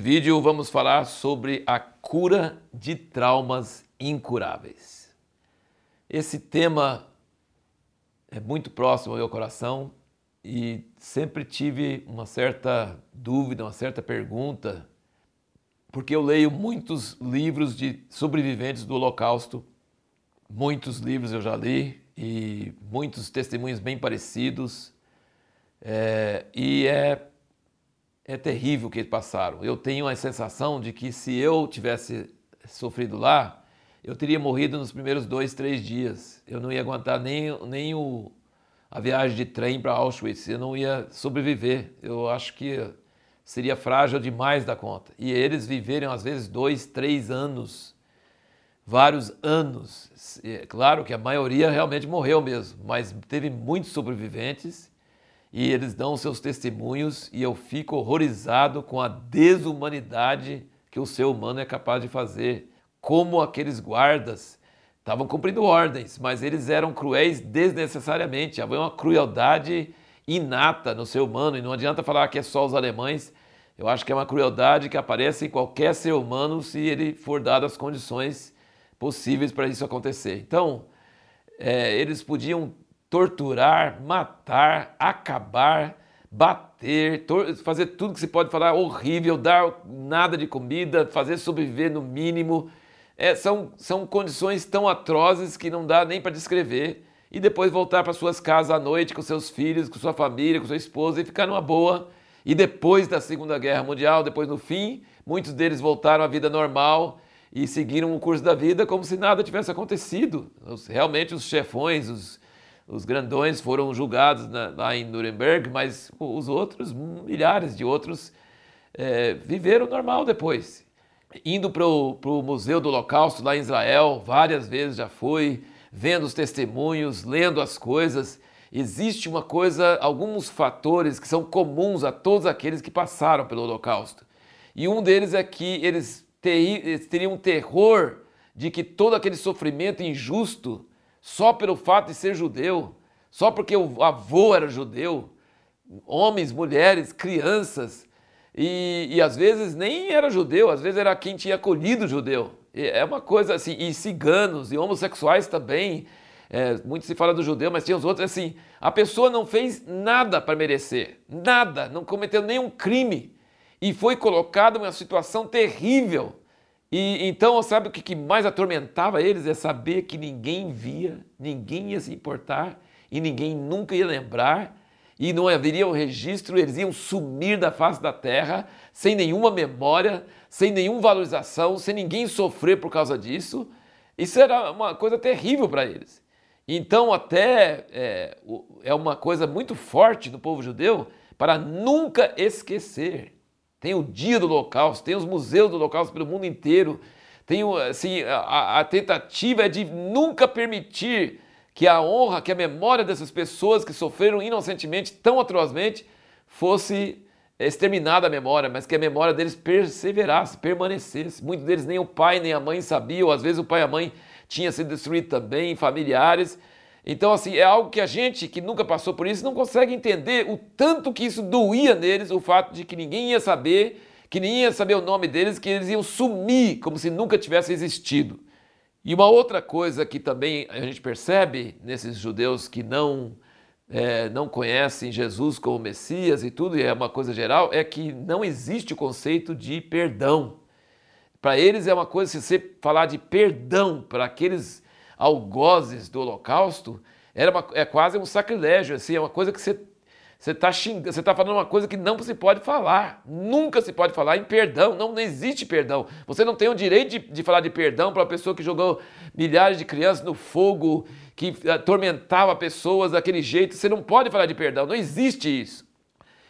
Vídeo vamos falar sobre a cura de traumas incuráveis. Esse tema é muito próximo ao meu coração e sempre tive uma certa dúvida, uma certa pergunta, porque eu leio muitos livros de sobreviventes do Holocausto, muitos livros eu já li e muitos testemunhos bem parecidos, é, e é é terrível o que eles passaram. Eu tenho a sensação de que se eu tivesse sofrido lá, eu teria morrido nos primeiros dois, três dias. Eu não ia aguentar nem, nem o, a viagem de trem para Auschwitz. Eu não ia sobreviver. Eu acho que seria frágil demais da conta. E eles viveram, às vezes, dois, três anos, vários anos. É claro que a maioria realmente morreu mesmo, mas teve muitos sobreviventes e eles dão seus testemunhos e eu fico horrorizado com a desumanidade que o ser humano é capaz de fazer. Como aqueles guardas estavam cumprindo ordens, mas eles eram cruéis desnecessariamente. Havia uma crueldade inata no ser humano e não adianta falar que é só os alemães. Eu acho que é uma crueldade que aparece em qualquer ser humano se ele for dado as condições possíveis para isso acontecer. Então, é, eles podiam torturar, matar, acabar, bater, fazer tudo que se pode falar horrível, dar nada de comida, fazer sobreviver no mínimo. É, são, são condições tão atrozes que não dá nem para descrever. E depois voltar para suas casas à noite com seus filhos, com sua família, com sua esposa e ficar numa boa. E depois da Segunda Guerra Mundial, depois no fim, muitos deles voltaram à vida normal e seguiram o curso da vida como se nada tivesse acontecido. Realmente os chefões, os, os grandões foram julgados na, lá em Nuremberg, mas os outros, milhares de outros, é, viveram normal depois. Indo para o Museu do Holocausto lá em Israel, várias vezes já fui, vendo os testemunhos, lendo as coisas. Existe uma coisa, alguns fatores que são comuns a todos aqueles que passaram pelo Holocausto. E um deles é que eles, teriam terror de que todo aquele sofrimento injusto só pelo fato de ser judeu, só porque o avô era judeu, homens, mulheres, crianças, e, e às vezes nem era judeu, às vezes era quem tinha acolhido judeu. E é uma coisa assim, e ciganos e homossexuais também. É, muito se fala do judeu, mas tinha os outros assim. A pessoa não fez nada para merecer, nada, não cometeu nenhum crime e foi colocada em uma situação terrível e então, sabe o que mais atormentava eles? É saber que ninguém via, ninguém ia se importar e ninguém nunca ia lembrar e não haveria um registro, eles iam sumir da face da terra sem nenhuma memória, sem nenhuma valorização, sem ninguém sofrer por causa disso. Isso era uma coisa terrível para eles. Então, até é, é uma coisa muito forte no povo judeu para nunca esquecer tem o dia do Holocausto, tem os museus do Holocausto pelo mundo inteiro. Tem assim, a, a tentativa é de nunca permitir que a honra, que a memória dessas pessoas que sofreram inocentemente, tão atrozmente, fosse exterminada a memória, mas que a memória deles perseverasse, permanecesse. Muitos deles nem o pai nem a mãe sabiam, às vezes o pai e a mãe tinham sido destruídos também, familiares. Então, assim, é algo que a gente que nunca passou por isso não consegue entender o tanto que isso doía neles, o fato de que ninguém ia saber, que ninguém ia saber o nome deles, que eles iam sumir como se nunca tivesse existido. E uma outra coisa que também a gente percebe nesses judeus que não, é, não conhecem Jesus como Messias e tudo, e é uma coisa geral, é que não existe o conceito de perdão. Para eles é uma coisa, se você falar de perdão para aqueles algozes do Holocausto, era uma, é quase um sacrilégio, assim, é uma coisa que você você está xingando, você está falando uma coisa que não se pode falar. Nunca se pode falar em perdão. Não, não existe perdão. Você não tem o direito de, de falar de perdão para uma pessoa que jogou milhares de crianças no fogo, que atormentava pessoas daquele jeito. Você não pode falar de perdão. Não existe isso.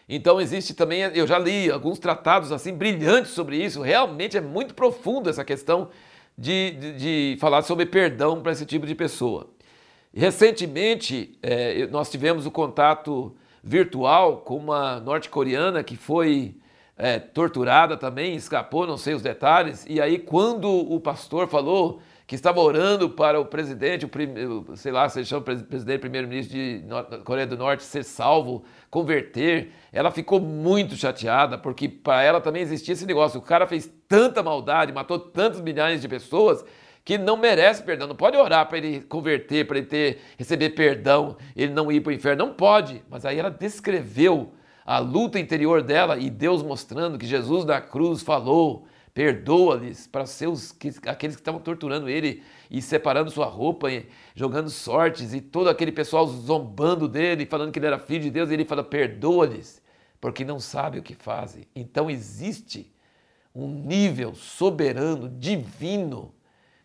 Então existe também, eu já li alguns tratados assim brilhantes sobre isso. Realmente é muito profundo essa questão de, de, de falar sobre perdão para esse tipo de pessoa. Recentemente, é, nós tivemos o contato virtual com uma norte-coreana que foi é, torturada também, escapou, não sei os detalhes, e aí quando o pastor falou que estava orando para o presidente, o, sei lá, se chama presidente, primeiro-ministro de Coreia do Norte ser salvo, converter. Ela ficou muito chateada, porque para ela também existia esse negócio. O cara fez tanta maldade, matou tantos milhares de pessoas, que não merece perdão. Não pode orar para ele converter, para ele ter, receber perdão, ele não ir para o inferno. Não pode. Mas aí ela descreveu a luta interior dela e Deus mostrando que Jesus da cruz falou perdoa-lhes para seus que, aqueles que estavam torturando ele e separando sua roupa, e jogando sortes e todo aquele pessoal zombando dele, falando que ele era filho de Deus, e ele fala perdoa-lhes, porque não sabe o que fazem. Então existe um nível soberano, divino,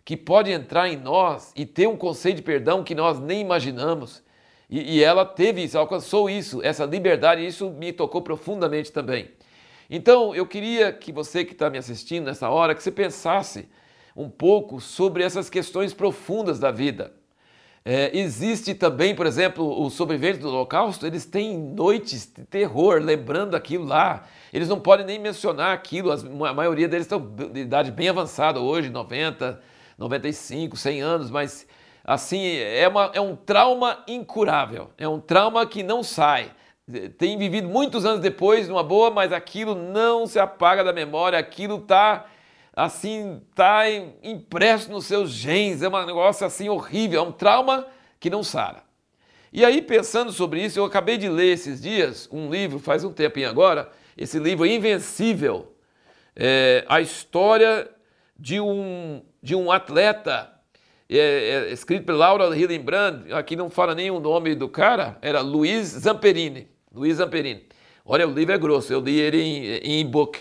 que pode entrar em nós e ter um conceito de perdão que nós nem imaginamos. E, e ela teve isso, alcançou isso, essa liberdade, e isso me tocou profundamente também. Então, eu queria que você que está me assistindo nessa hora, que você pensasse um pouco sobre essas questões profundas da vida. É, existe também, por exemplo, os sobreviventes do Holocausto, eles têm noites de terror, lembrando aquilo lá. Eles não podem nem mencionar aquilo, a maioria deles estão de idade bem avançada hoje, 90, 95, 100 anos, mas assim, é, uma, é um trauma incurável, é um trauma que não sai tem vivido muitos anos depois numa boa, mas aquilo não se apaga da memória, aquilo está assim, tá impresso nos seus genes, é um negócio assim horrível, é um trauma que não sara. E aí, pensando sobre isso, eu acabei de ler esses dias um livro, faz um tempinho agora, esse livro Invencível, é, a história de um, de um atleta, é, é, escrito por Laura Hillenbrand, aqui não fala nem o nome do cara, era Luiz Zamperini. Luiz Amperini. Olha, o livro é grosso, eu li ele em, e-book,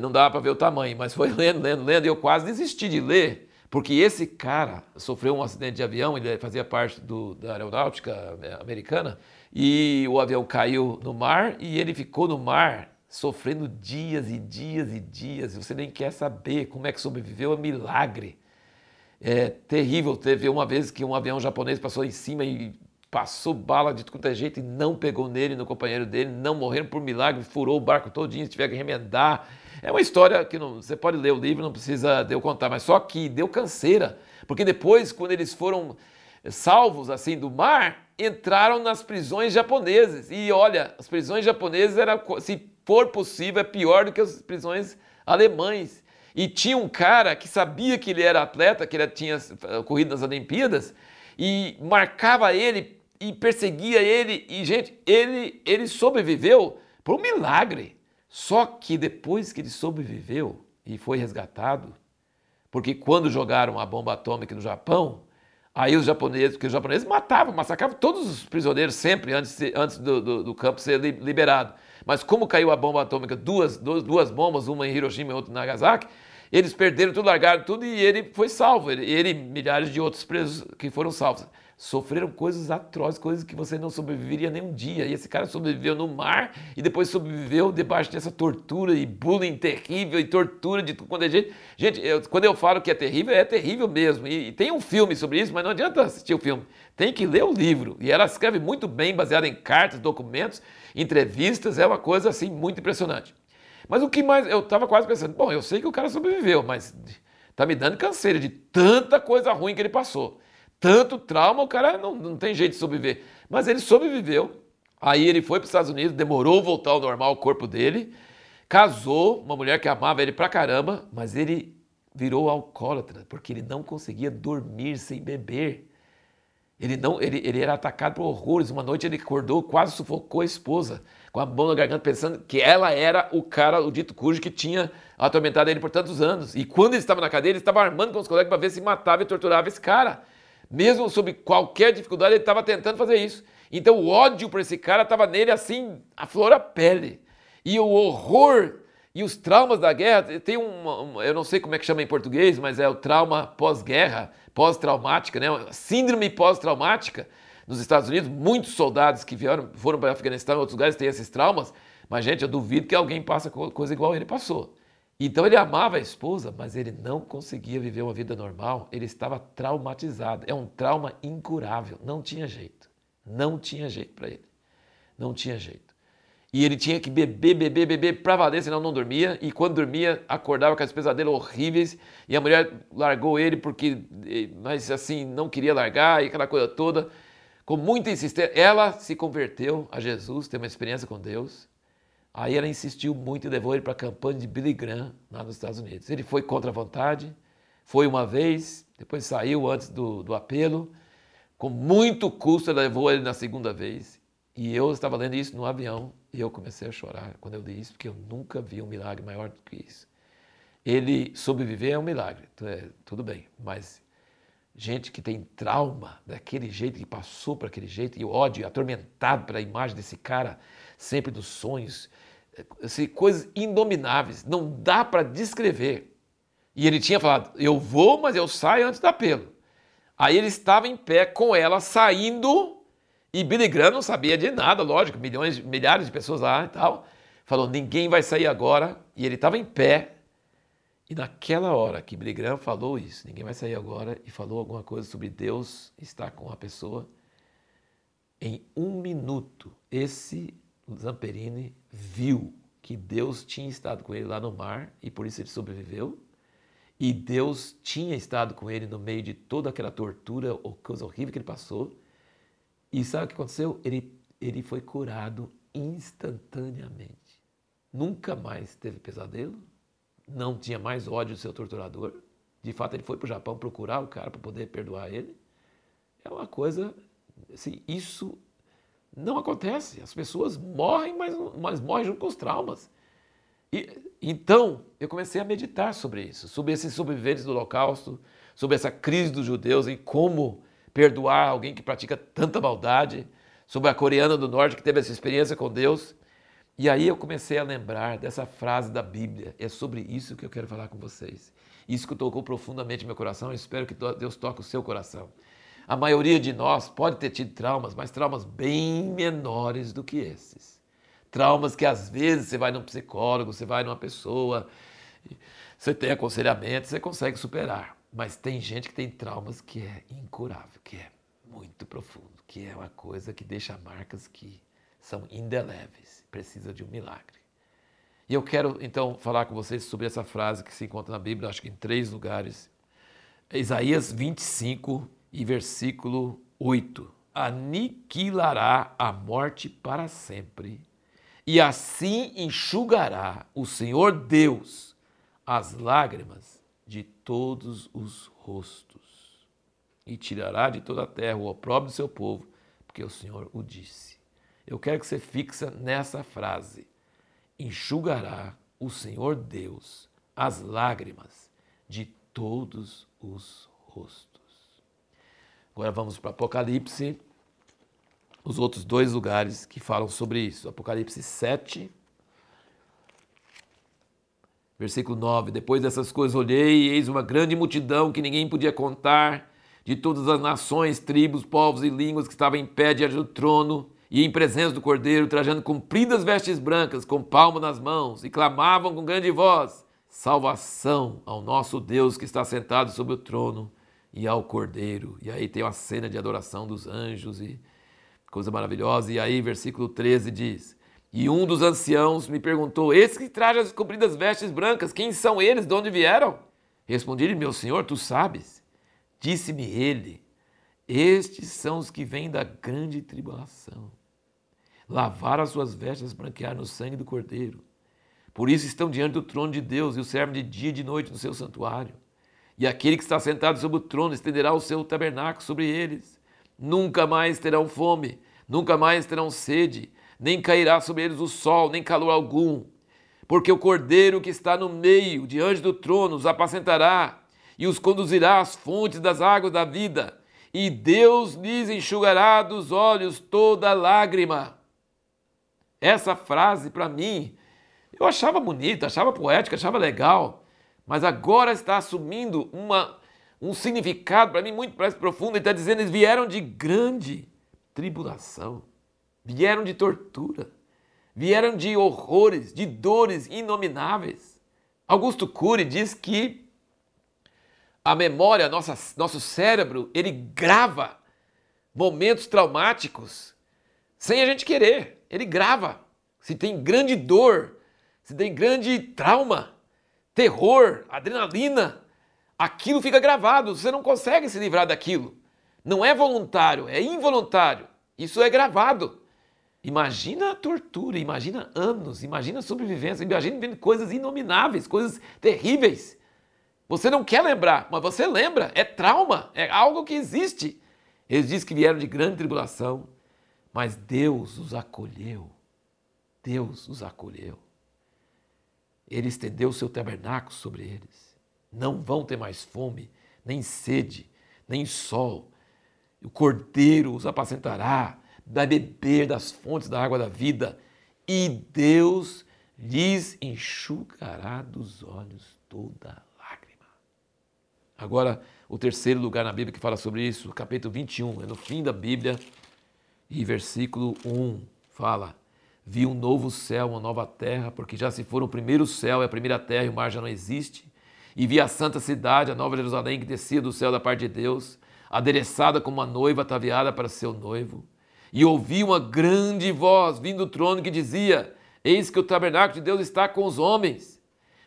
não dava para ver o tamanho, mas foi lendo, lendo, lendo, e eu quase desisti de ler, porque esse cara sofreu um acidente de avião, ele fazia parte do, da aeronáutica americana, e o avião caiu no mar e ele ficou no mar sofrendo dias e dias e dias, você nem quer saber como é que sobreviveu, é um milagre. É terrível, teve uma vez que um avião japonês passou em cima e passou bala de qualquer é jeito e não pegou nele, no companheiro dele, não morreram por milagre, furou o barco todinho, tiver que remendar. É uma história que não, você pode ler o livro, não precisa eu contar, mas só que deu canseira, porque depois, quando eles foram salvos assim do mar, entraram nas prisões japonesas. E olha, as prisões japonesas era, se for possível, é pior do que as prisões alemães. E tinha um cara que sabia que ele era atleta, que ele tinha corrido nas Olimpíadas, e marcava ele e perseguia ele. E, gente, ele, ele sobreviveu por um milagre. Só que depois que ele sobreviveu e foi resgatado, porque quando jogaram a bomba atômica no Japão, aí os japoneses, porque os japoneses matavam, massacravam todos os prisioneiros sempre antes, antes do, do, do campo ser liberado. Mas como caiu a bomba atômica, duas, duas, duas bombas, uma em Hiroshima e outra em Nagasaki, eles perderam tudo, largaram tudo e ele foi salvo. Ele, ele milhares de outros presos que foram salvos sofreram coisas atrozes, coisas que você não sobreviveria nem um dia. E esse cara sobreviveu no mar e depois sobreviveu debaixo dessa tortura e bullying terrível e tortura de tudo quando é gente. Gente, eu, quando eu falo que é terrível, é terrível mesmo. E, e, tem um filme sobre isso, mas não adianta assistir o filme. Tem que ler o livro. E ela escreve muito bem, baseada em cartas, documentos, entrevistas. É uma coisa assim muito impressionante. Mas o que mais. Eu estava quase pensando, bom, eu sei que o cara sobreviveu, mas tá me dando canseira de tanta coisa ruim que ele passou tanto trauma, o cara não, não tem jeito de sobreviver. Mas ele sobreviveu. Aí ele foi para os Estados Unidos, demorou voltar ao normal o corpo dele, casou, uma mulher que amava ele pra caramba, mas ele virou alcoólatra, porque ele não conseguia dormir sem beber. Ele, não, ele, ele era atacado por horrores. Uma noite ele acordou, quase sufocou a esposa, com a mão na garganta, pensando que ela era o cara, o dito cujo, que tinha atormentado ele por tantos anos. E quando ele estava na cadeia, ele estava armando com os colegas para ver se matava e torturava esse cara. Mesmo sob qualquer dificuldade, ele estava tentando fazer isso. Então o ódio por esse cara estava nele assim, a flor à pele. E o horror e os traumas da guerra, tem um, eu não sei como é que chama em português, mas é o trauma pós-guerra, pós-traumática, né? Síndrome pós-traumática. Nos Estados Unidos, muitos soldados que vieram, foram para o Afeganistão e outros lugares têm esses traumas, mas gente, eu duvido que alguém passe coisa igual ele passou. Então ele amava a esposa, mas ele não conseguia viver uma vida normal, ele estava traumatizado. É um trauma incurável, não tinha jeito. Não tinha jeito para ele. Não tinha jeito. E ele tinha que beber, beber, beber pra valer, senão não dormia. E quando dormia, acordava com os pesadelos horríveis. E a mulher largou ele porque, eh, mas assim, não queria largar e aquela coisa toda. Com muita insistência, ela se converteu a Jesus, teve uma experiência com Deus. Aí ela insistiu muito e levou ele para a campanha de Billy Graham lá nos Estados Unidos. Ele foi contra a vontade, foi uma vez, depois saiu antes do, do apelo. Com muito custo, ela levou ele na segunda vez. E eu estava lendo isso no avião e eu comecei a chorar quando eu li isso, porque eu nunca vi um milagre maior do que isso. Ele sobreviver é um milagre, é, tudo bem, mas gente que tem trauma daquele jeito, que passou por aquele jeito, e ódio, atormentado pela imagem desse cara, sempre dos sonhos, assim, coisas indomináveis, não dá para descrever. E ele tinha falado: Eu vou, mas eu saio antes do apelo. Aí ele estava em pé com ela, saindo e Billy Graham não sabia de nada, lógico, milhões, milhares de pessoas lá e tal. Falou: ninguém vai sair agora. E ele estava em pé. E naquela hora que Billy Graham falou isso, ninguém vai sair agora, e falou alguma coisa sobre Deus estar com a pessoa, em um minuto, esse Zamperini viu que Deus tinha estado com ele lá no mar e por isso ele sobreviveu. E Deus tinha estado com ele no meio de toda aquela tortura ou coisa horrível que ele passou. E sabe o que aconteceu? Ele, ele foi curado instantaneamente. Nunca mais teve pesadelo, não tinha mais ódio do seu torturador. De fato, ele foi para o Japão procurar o cara para poder perdoar ele. É uma coisa, assim, isso não acontece. As pessoas morrem, mas, mas morrem junto com os traumas. E, então, eu comecei a meditar sobre isso, sobre esses sobreviventes do Holocausto, sobre essa crise dos judeus e como perdoar alguém que pratica tanta maldade, sobre a coreana do norte que teve essa experiência com Deus. E aí eu comecei a lembrar dessa frase da Bíblia. É sobre isso que eu quero falar com vocês. Isso que tocou profundamente meu coração. Eu espero que Deus toque o seu coração. A maioria de nós pode ter tido traumas, mas traumas bem menores do que esses. Traumas que às vezes você vai num psicólogo, você vai numa pessoa, você tem aconselhamento, você consegue superar. Mas tem gente que tem traumas que é incurável, que é muito profundo, que é uma coisa que deixa marcas que são indeléveis, precisa de um milagre. E eu quero então falar com vocês sobre essa frase que se encontra na Bíblia, acho que em três lugares. É Isaías 25 e versículo 8. Aniquilará a morte para sempre, e assim enxugará o Senhor Deus as lágrimas de todos os rostos, e tirará de toda a terra o opróbrio do seu povo, porque o Senhor o disse. Eu quero que você fixa nessa frase: enxugará o Senhor Deus as lágrimas de todos os rostos. Agora vamos para Apocalipse, os outros dois lugares que falam sobre isso. Apocalipse 7, Versículo 9: Depois dessas coisas olhei, e eis uma grande multidão que ninguém podia contar, de todas as nações, tribos, povos e línguas que estavam em pé diante do trono e em presença do Cordeiro, trajando compridas vestes brancas, com palma nas mãos, e clamavam com grande voz: Salvação ao nosso Deus que está sentado sobre o trono e ao Cordeiro. E aí tem uma cena de adoração dos anjos e coisa maravilhosa. E aí, versículo 13 diz: e um dos anciãos me perguntou: Esses que trazem as compridas vestes brancas, quem são eles? De onde vieram? Respondi-lhe: Meu senhor, tu sabes. Disse-me ele: Estes são os que vêm da grande tribulação. Lavaram as suas vestes, branquearam no sangue do cordeiro. Por isso estão diante do trono de Deus e o servem de dia e de noite no seu santuário. E aquele que está sentado sobre o trono estenderá o seu tabernáculo sobre eles. Nunca mais terão fome, nunca mais terão sede nem cairá sobre eles o sol, nem calor algum. Porque o cordeiro que está no meio, diante do trono, os apacentará e os conduzirá às fontes das águas da vida, e Deus lhes enxugará dos olhos toda lágrima. Essa frase, para mim, eu achava bonita, achava poética, achava legal, mas agora está assumindo uma, um significado para mim muito mais profundo. Ele está dizendo: eles vieram de grande tribulação vieram de tortura, vieram de horrores, de dores inomináveis. Augusto Cury diz que a memória, nossa, nosso cérebro, ele grava momentos traumáticos sem a gente querer. Ele grava. se tem grande dor, se tem grande trauma, terror, adrenalina, aquilo fica gravado, você não consegue se livrar daquilo. Não é voluntário, é involuntário. Isso é gravado. Imagina a tortura, imagina anos, imagina a sobrevivência, imagina coisas inomináveis, coisas terríveis. Você não quer lembrar, mas você lembra, é trauma, é algo que existe. Eles dizem que vieram de grande tribulação, mas Deus os acolheu. Deus os acolheu. Ele estendeu o seu tabernáculo sobre eles. Não vão ter mais fome, nem sede, nem sol. O cordeiro os apacentará, vai beber das fontes da água da vida, e Deus lhes enxugará dos olhos toda lágrima. Agora, o terceiro lugar na Bíblia que fala sobre isso, capítulo 21, é no fim da Bíblia, e versículo 1 fala: Vi um novo céu, uma nova terra, porque já se foram o primeiro céu e a primeira terra e o mar já não existe. E vi a santa cidade, a nova Jerusalém, que descia do céu da parte de Deus, adereçada como uma noiva ataviada para seu noivo. E ouvi uma grande voz vindo do trono que dizia: Eis que o tabernáculo de Deus está com os homens,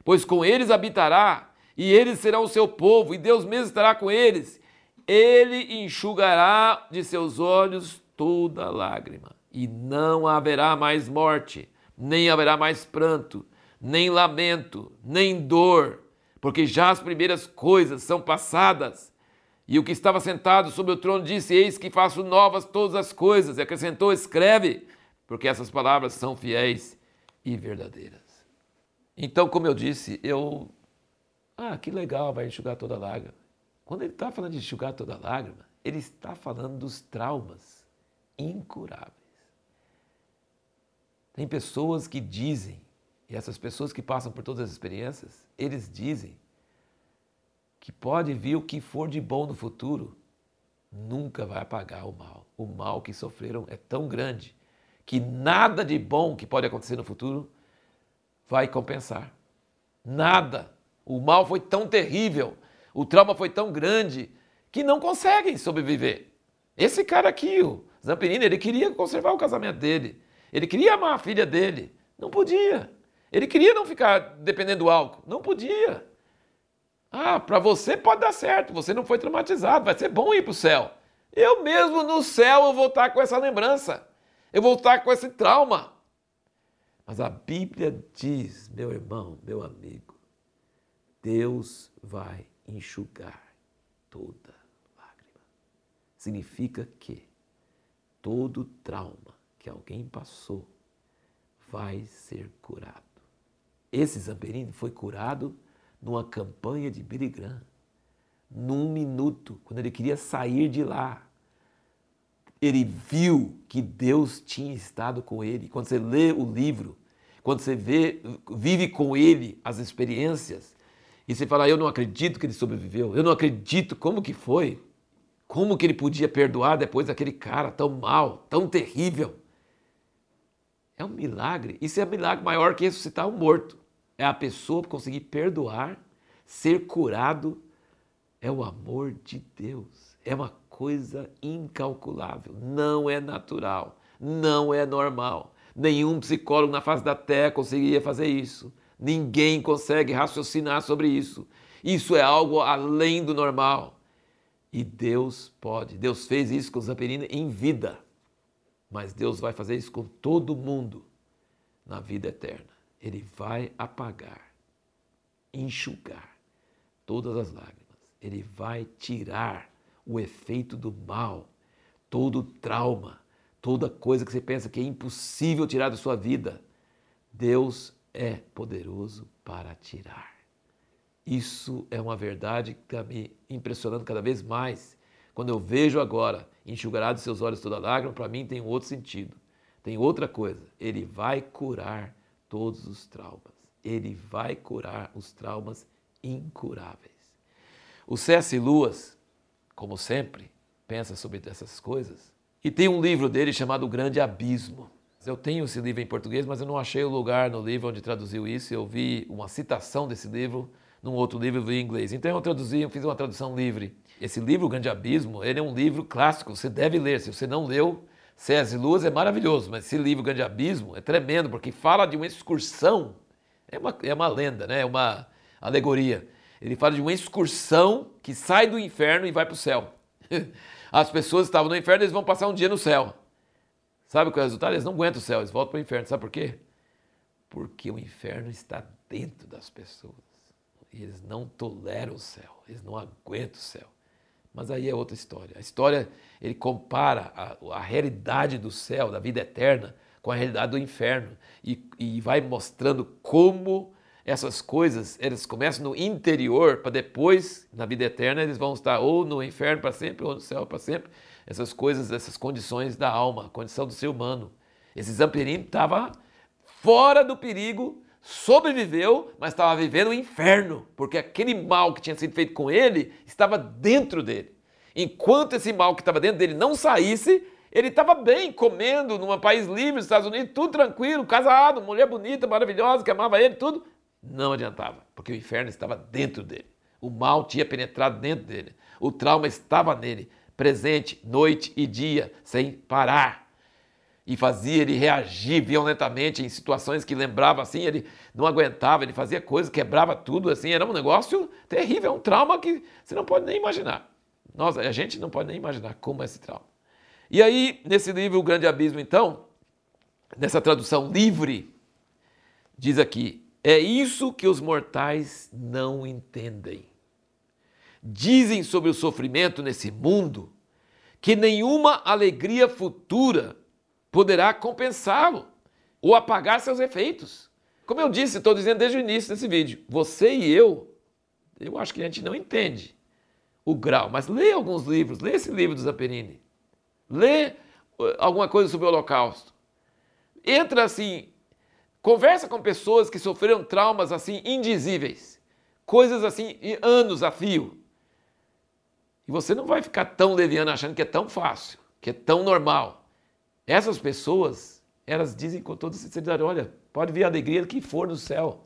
pois com eles habitará, e eles serão o seu povo, e Deus mesmo estará com eles. Ele enxugará de seus olhos toda lágrima e não haverá mais morte, nem haverá mais pranto, nem lamento, nem dor, porque já as primeiras coisas são passadas. E o que estava sentado sobre o trono disse: Eis que faço novas todas as coisas. E acrescentou: Escreve, porque essas palavras são fiéis e verdadeiras. Então, como eu disse, eu. Ah, que legal, vai enxugar toda lágrima. Quando ele está falando de enxugar toda lágrima, ele está falando dos traumas incuráveis. Tem pessoas que dizem, e essas pessoas que passam por todas as experiências, eles dizem que pode vir o que for de bom no futuro, nunca vai apagar o mal. O mal que sofreram é tão grande que nada de bom que pode acontecer no futuro vai compensar. Nada. O mal foi tão terrível, o trauma foi tão grande que não conseguem sobreviver. Esse cara aqui, o Zamperini, ele queria conservar o casamento dele. Ele queria amar a filha dele, não podia. Ele queria não ficar dependendo do álcool, não podia. Ah, para você pode dar certo, você não foi traumatizado, vai ser bom ir para o céu. Eu mesmo no céu eu vou estar com essa lembrança, eu vou estar com esse trauma. Mas a Bíblia diz, meu irmão, meu amigo, Deus vai enxugar toda lágrima. Significa que todo trauma que alguém passou vai ser curado. Esse Zamperini foi curado numa campanha de Graham, num minuto, quando ele queria sair de lá. Ele viu que Deus tinha estado com ele. Quando você lê o livro, quando você vê, vive com ele as experiências, e você fala, eu não acredito que ele sobreviveu, eu não acredito como que foi, como que ele podia perdoar depois daquele cara tão mal, tão terrível. É um milagre. Isso é um milagre maior que ressuscitar um morto. É a pessoa conseguir perdoar, ser curado. É o amor de Deus. É uma coisa incalculável. Não é natural. Não é normal. Nenhum psicólogo na face da Terra conseguiria fazer isso. Ninguém consegue raciocinar sobre isso. Isso é algo além do normal. E Deus pode. Deus fez isso com Zamperina em vida. Mas Deus vai fazer isso com todo mundo na vida eterna. Ele vai apagar, enxugar todas as lágrimas. Ele vai tirar o efeito do mal, todo trauma, toda coisa que você pensa que é impossível tirar da sua vida. Deus é poderoso para tirar. Isso é uma verdade que está me impressionando cada vez mais. Quando eu vejo agora enxugará de seus olhos toda lágrima, para mim tem outro sentido. Tem outra coisa. Ele vai curar todos os traumas. Ele vai curar os traumas incuráveis. O C.S. Lewis, como sempre, pensa sobre essas coisas. E tem um livro dele chamado O Grande Abismo. Eu tenho esse livro em português, mas eu não achei o lugar no livro onde traduziu isso. Eu vi uma citação desse livro num outro livro, em inglês. Então eu traduzi, eu fiz uma tradução livre. Esse livro, O Grande Abismo, ele é um livro clássico, você deve ler. Se você não leu, C.S. Lewis é maravilhoso, mas esse livro Grande Abismo é tremendo, porque fala de uma excursão, é uma, é uma lenda, né? é uma alegoria. Ele fala de uma excursão que sai do inferno e vai para o céu. As pessoas estavam no inferno, eles vão passar um dia no céu. Sabe qual é o resultado? Eles não aguentam o céu, eles voltam para o inferno. Sabe por quê? Porque o inferno está dentro das pessoas. Eles não toleram o céu, eles não aguentam o céu. Mas aí é outra história. A história, ele compara a, a realidade do céu, da vida eterna, com a realidade do inferno. E, e vai mostrando como essas coisas, eles começam no interior, para depois, na vida eterna, eles vão estar ou no inferno para sempre, ou no céu para sempre. Essas coisas, essas condições da alma, a condição do ser humano. Esse Zamperini estava fora do perigo sobreviveu, mas estava vivendo o inferno, porque aquele mal que tinha sido feito com ele estava dentro dele. Enquanto esse mal que estava dentro dele não saísse, ele estava bem, comendo num país livre, nos Estados Unidos, tudo tranquilo, casado, mulher bonita, maravilhosa, que amava ele, tudo. Não adiantava, porque o inferno estava dentro dele. O mal tinha penetrado dentro dele. O trauma estava nele, presente, noite e dia, sem parar e fazia ele reagir violentamente em situações que lembrava assim, ele não aguentava, ele fazia coisas, quebrava tudo assim, era um negócio terrível, um trauma que você não pode nem imaginar. Nós, a gente não pode nem imaginar como é esse trauma. E aí, nesse livro O Grande Abismo, então, nessa tradução livre, diz aqui: é isso que os mortais não entendem. Dizem sobre o sofrimento nesse mundo que nenhuma alegria futura poderá compensá-lo ou apagar seus efeitos. Como eu disse, estou dizendo desde o início desse vídeo, você e eu, eu acho que a gente não entende o grau, mas lê alguns livros, lê esse livro do Zamperini, lê uh, alguma coisa sobre o Holocausto. Entra assim, conversa com pessoas que sofreram traumas assim indizíveis, coisas assim anos a fio. E você não vai ficar tão leviano achando que é tão fácil, que é tão normal. Essas pessoas, elas dizem com toda sinceridade: olha, pode vir a alegria que for no céu.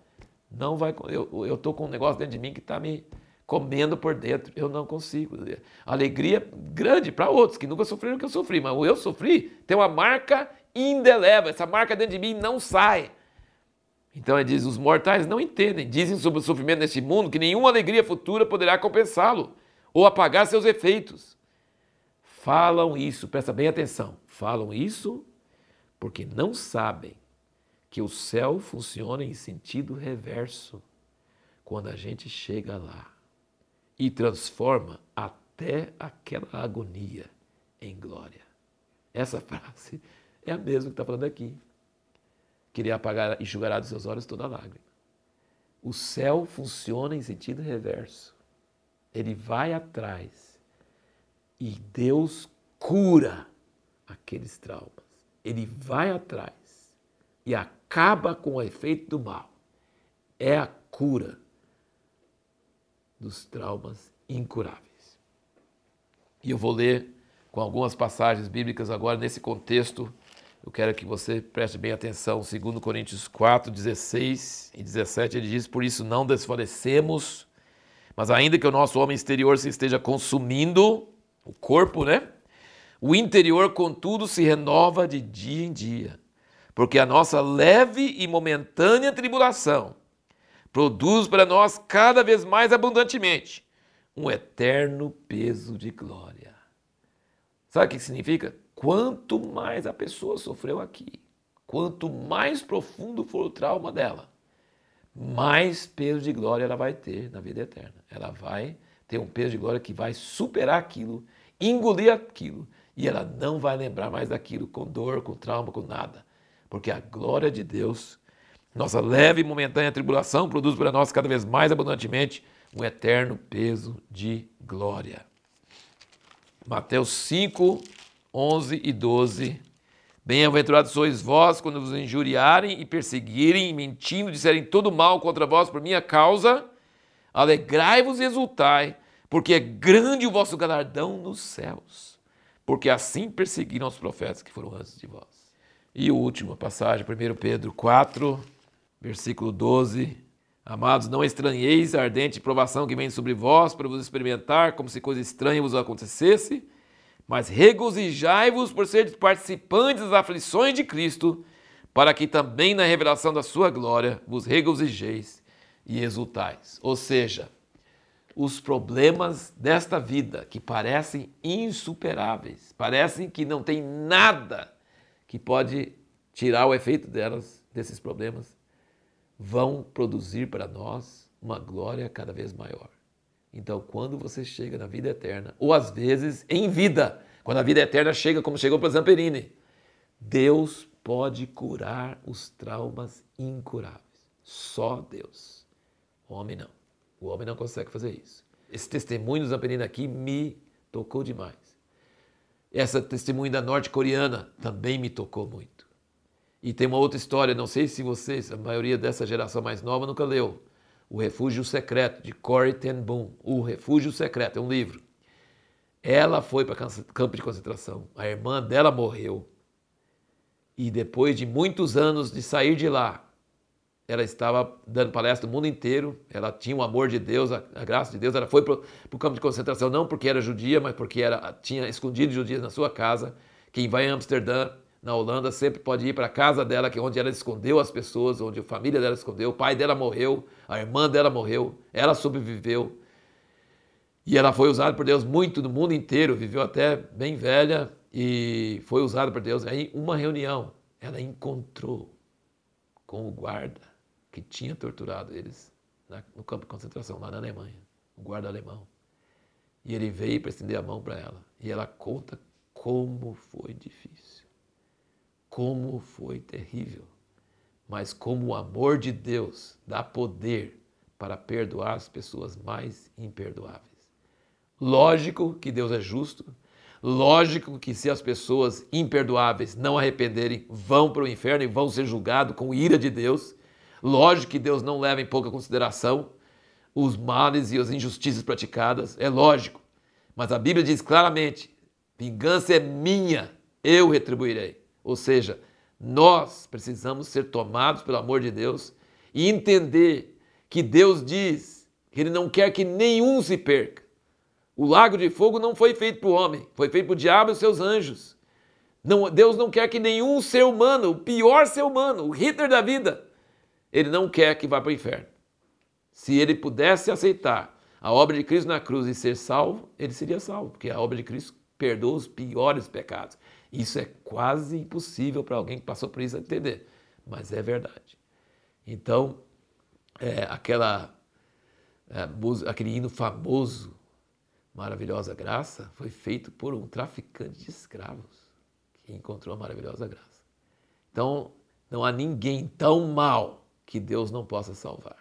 Não vai, eu estou com um negócio dentro de mim que está me comendo por dentro. Eu não consigo. Alegria grande para outros que nunca sofreram o que eu sofri, mas o eu sofri tem uma marca indelével. Essa marca dentro de mim não sai. Então ele diz: os mortais não entendem. Dizem sobre o sofrimento neste mundo que nenhuma alegria futura poderá compensá-lo ou apagar seus efeitos. Falam isso, presta bem atenção falam isso porque não sabem que o céu funciona em sentido reverso quando a gente chega lá e transforma até aquela agonia em glória. Essa frase é a mesma que está falando aqui. Queria apagar, enxugará dos seus olhos toda lágrima. O céu funciona em sentido reverso. Ele vai atrás e Deus cura aqueles traumas. Ele vai atrás e acaba com o efeito do mal. É a cura dos traumas incuráveis. E eu vou ler com algumas passagens bíblicas agora nesse contexto. Eu quero que você preste bem atenção. 2 Coríntios 4, 16 e 17, ele diz: Por isso não desfalecemos, mas ainda que o nosso homem exterior se esteja consumindo, o corpo, né? O interior, contudo, se renova de dia em dia, porque a nossa leve e momentânea tribulação produz para nós cada vez mais abundantemente um eterno peso de glória. Sabe o que significa? Quanto mais a pessoa sofreu aqui, quanto mais profundo for o trauma dela, mais peso de glória ela vai ter na vida eterna. Ela vai ter um peso de glória que vai superar aquilo, engolir aquilo e ela não vai lembrar mais daquilo com dor, com trauma, com nada. Porque a glória de Deus, nossa leve e momentânea tribulação, produz para nós cada vez mais abundantemente um eterno peso de glória. Mateus 5, 11 e 12. Bem-aventurados sois vós quando vos injuriarem e perseguirem, mentindo, disserem todo mal contra vós por minha causa. Alegrai-vos e exultai, porque é grande o vosso galardão nos céus porque assim perseguiram os profetas que foram antes de vós. E a última passagem, 1 Pedro 4, versículo 12. Amados, não estranheis a ardente provação que vem sobre vós para vos experimentar, como se coisa estranha vos acontecesse, mas regozijai-vos por seres participantes das aflições de Cristo, para que também na revelação da sua glória vos regozijeis e exultais. Ou seja, os problemas desta vida que parecem insuperáveis, parecem que não tem nada que pode tirar o efeito delas, desses problemas, vão produzir para nós uma glória cada vez maior. Então, quando você chega na vida eterna, ou às vezes em vida, quando a vida eterna chega, como chegou para Zamperini, Deus pode curar os traumas incuráveis. Só Deus. Homem não. O homem não consegue fazer isso. Esse testemunho do Zamperini aqui me tocou demais. Essa testemunho da norte-coreana também me tocou muito. E tem uma outra história, não sei se vocês, a maioria dessa geração mais nova, nunca leu. O Refúgio Secreto, de Corrie ten Boom. O Refúgio Secreto, é um livro. Ela foi para campo de concentração. A irmã dela morreu. E depois de muitos anos de sair de lá, ela estava dando palestra no mundo inteiro. Ela tinha o amor de Deus, a, a graça de Deus. Ela foi para o campo de concentração não porque era judia, mas porque era, tinha escondido judias na sua casa. Quem vai em Amsterdã na Holanda sempre pode ir para a casa dela, que é onde ela escondeu as pessoas, onde a família dela escondeu. O pai dela morreu, a irmã dela morreu, ela sobreviveu. E ela foi usada por Deus muito no mundo inteiro, viveu até bem velha e foi usada por Deus. Aí, uma reunião, ela encontrou com o guarda que tinha torturado eles no campo de concentração, lá na Alemanha, o guarda alemão. E ele veio para estender a mão para ela. E ela conta como foi difícil como foi terrível, mas como o amor de Deus dá poder para perdoar as pessoas mais imperdoáveis. Lógico que Deus é justo, lógico que se as pessoas imperdoáveis não arrependerem, vão para o inferno e vão ser julgados com ira de Deus. Lógico que Deus não leva em pouca consideração os males e as injustiças praticadas, é lógico. Mas a Bíblia diz claramente: vingança é minha, eu retribuirei. Ou seja, nós precisamos ser tomados pelo amor de Deus e entender que Deus diz que Ele não quer que nenhum se perca. O lago de fogo não foi feito para o homem, foi feito para o diabo e seus anjos. Não, Deus não quer que nenhum ser humano, o pior ser humano, o Hitler da vida, ele não quer que vá para o inferno. Se ele pudesse aceitar a obra de Cristo na cruz e ser salvo, ele seria salvo, porque a obra de Cristo perdoa os piores pecados. Isso é quase impossível para alguém que passou por isso entender, mas é verdade. Então, é, aquela, é, aquele hino famoso, Maravilhosa Graça, foi feito por um traficante de escravos que encontrou a maravilhosa graça. Então, não há ninguém tão mal que Deus não possa salvar.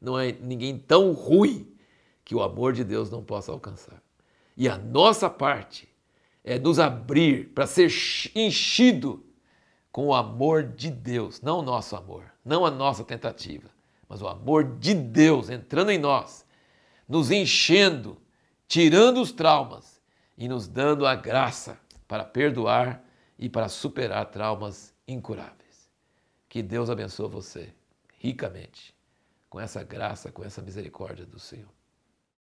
Não há ninguém tão ruim que o amor de Deus não possa alcançar. E a nossa parte é, nos abrir para ser enchido com o amor de Deus, não o nosso amor, não a nossa tentativa, mas o amor de Deus entrando em nós, nos enchendo, tirando os traumas e nos dando a graça para perdoar e para superar traumas incuráveis. Que Deus abençoe você ricamente com essa graça, com essa misericórdia do Senhor.